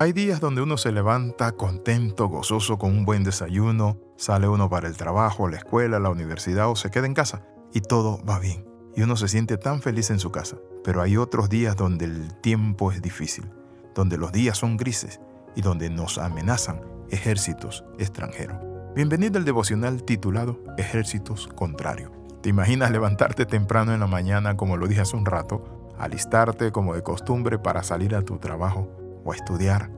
Hay días donde uno se levanta contento, gozoso, con un buen desayuno, sale uno para el trabajo, la escuela, la universidad o se queda en casa y todo va bien. Y uno se siente tan feliz en su casa. Pero hay otros días donde el tiempo es difícil, donde los días son grises y donde nos amenazan ejércitos extranjeros. Bienvenido al devocional titulado Ejércitos Contrarios. ¿Te imaginas levantarte temprano en la mañana, como lo dije hace un rato, alistarte como de costumbre para salir a tu trabajo o estudiar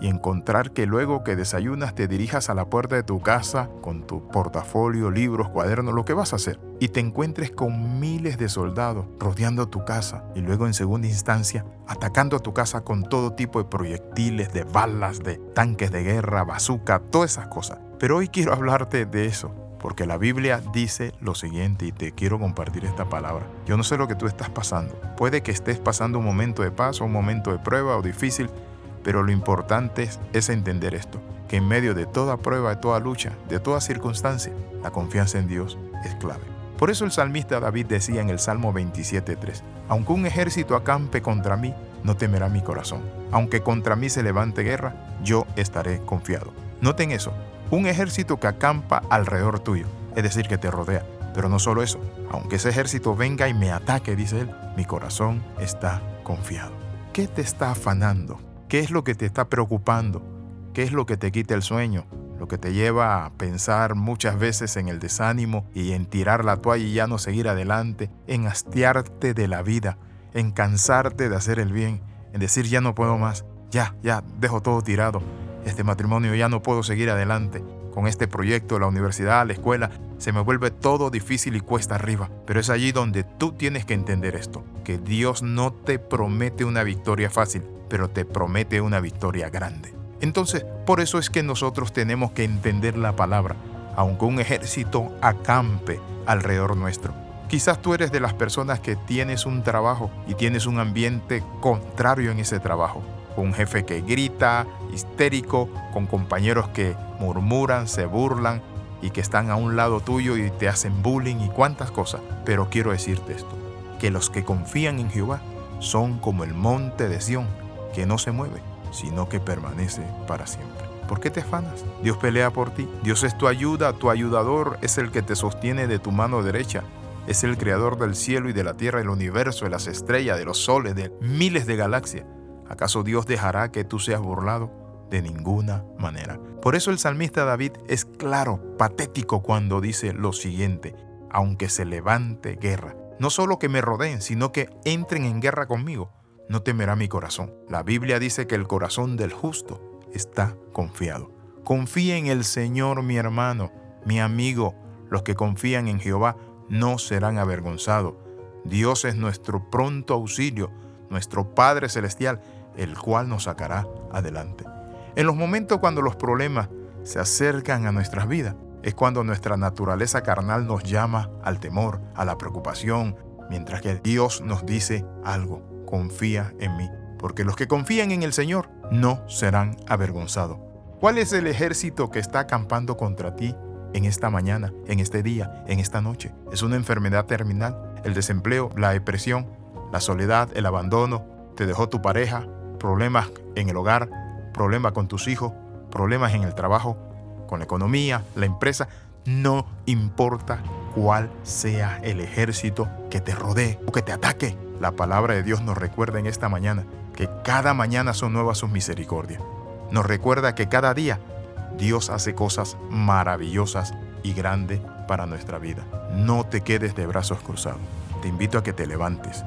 y encontrar que luego que desayunas te dirijas a la puerta de tu casa con tu portafolio, libros, cuadernos, lo que vas a hacer, y te encuentres con miles de soldados rodeando tu casa y luego en segunda instancia atacando a tu casa con todo tipo de proyectiles, de balas, de tanques de guerra, bazooka, todas esas cosas. Pero hoy quiero hablarte de eso, porque la Biblia dice lo siguiente y te quiero compartir esta palabra. Yo no sé lo que tú estás pasando. Puede que estés pasando un momento de paz o un momento de prueba o difícil, pero lo importante es, entender esto, que en medio de toda prueba, de toda lucha, de toda circunstancia, la confianza en Dios es clave. Por eso el salmista David decía en el Salmo 27.3, aunque un ejército acampe contra mí, no temerá mi corazón. Aunque contra mí se levante guerra, yo estaré confiado. Noten eso, un ejército que acampa alrededor tuyo, es decir, que te rodea. Pero no solo eso, aunque ese ejército venga y me ataque, dice él, mi corazón está confiado. ¿Qué te está afanando? ¿Qué es lo que te está preocupando? ¿Qué es lo que te quita el sueño? Lo que te lleva a pensar muchas veces en el desánimo y en tirar la toalla y ya no seguir adelante, en hastiarte de la vida, en cansarte de hacer el bien, en decir ya no puedo más, ya, ya, dejo todo tirado, este matrimonio ya no puedo seguir adelante, con este proyecto, la universidad, la escuela, se me vuelve todo difícil y cuesta arriba. Pero es allí donde tú tienes que entender esto, que Dios no te promete una victoria fácil, pero te promete una victoria grande. Entonces, por eso es que nosotros tenemos que entender la palabra, aunque un ejército acampe alrededor nuestro. Quizás tú eres de las personas que tienes un trabajo y tienes un ambiente contrario en ese trabajo. Un jefe que grita, histérico, con compañeros que murmuran, se burlan y que están a un lado tuyo y te hacen bullying y cuantas cosas. Pero quiero decirte esto, que los que confían en Jehová son como el monte de Sión, que no se mueve, sino que permanece para siempre. ¿Por qué te afanas? Dios pelea por ti. Dios es tu ayuda, tu ayudador es el que te sostiene de tu mano derecha. Es el creador del cielo y de la tierra, del universo, de las estrellas, de los soles, de miles de galaxias. ¿Acaso Dios dejará que tú seas burlado? De ninguna manera. Por eso el salmista David es claro, patético cuando dice lo siguiente, aunque se levante guerra, no solo que me rodeen, sino que entren en guerra conmigo no temerá mi corazón. La Biblia dice que el corazón del justo está confiado. Confía en el Señor, mi hermano, mi amigo. Los que confían en Jehová no serán avergonzados. Dios es nuestro pronto auxilio, nuestro Padre Celestial, el cual nos sacará adelante. En los momentos cuando los problemas se acercan a nuestras vidas, es cuando nuestra naturaleza carnal nos llama al temor, a la preocupación, mientras que Dios nos dice algo confía en mí, porque los que confían en el Señor no serán avergonzados. ¿Cuál es el ejército que está acampando contra ti en esta mañana, en este día, en esta noche? ¿Es una enfermedad terminal? ¿El desempleo, la depresión, la soledad, el abandono? ¿Te dejó tu pareja? ¿Problemas en el hogar? ¿Problemas con tus hijos? ¿Problemas en el trabajo? ¿Con la economía? ¿La empresa? No importa cuál sea el ejército que te rodee o que te ataque. La palabra de Dios nos recuerda en esta mañana que cada mañana son nuevas sus misericordias. Nos recuerda que cada día Dios hace cosas maravillosas y grandes para nuestra vida. No te quedes de brazos cruzados. Te invito a que te levantes,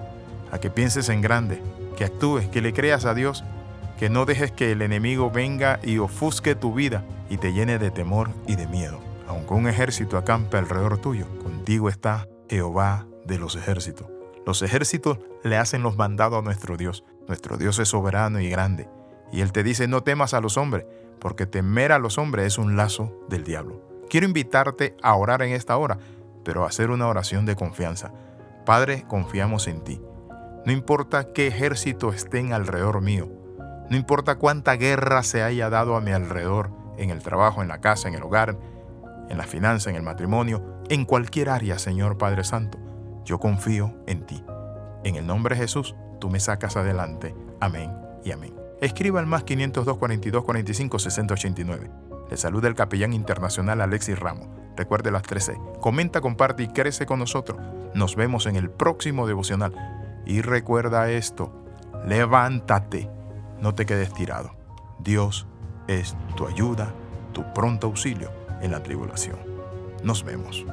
a que pienses en grande, que actúes, que le creas a Dios, que no dejes que el enemigo venga y ofusque tu vida y te llene de temor y de miedo. Aunque un ejército acampe alrededor tuyo, contigo está Jehová de los ejércitos. Los ejércitos le hacen los mandados a nuestro Dios. Nuestro Dios es soberano y grande. Y Él te dice, no temas a los hombres, porque temer a los hombres es un lazo del diablo. Quiero invitarte a orar en esta hora, pero a hacer una oración de confianza. Padre, confiamos en ti. No importa qué ejército estén alrededor mío. No importa cuánta guerra se haya dado a mi alrededor, en el trabajo, en la casa, en el hogar, en la finanza, en el matrimonio, en cualquier área, Señor Padre Santo. Yo confío en ti. En el nombre de Jesús, tú me sacas adelante. Amén y amén. escriba al más 502 42 45 60 89. Le saluda el capellán internacional Alexis Ramos. Recuerde las 13. Comenta, comparte y crece con nosotros. Nos vemos en el próximo devocional. Y recuerda esto, levántate, no te quedes tirado. Dios es tu ayuda, tu pronto auxilio en la tribulación. Nos vemos.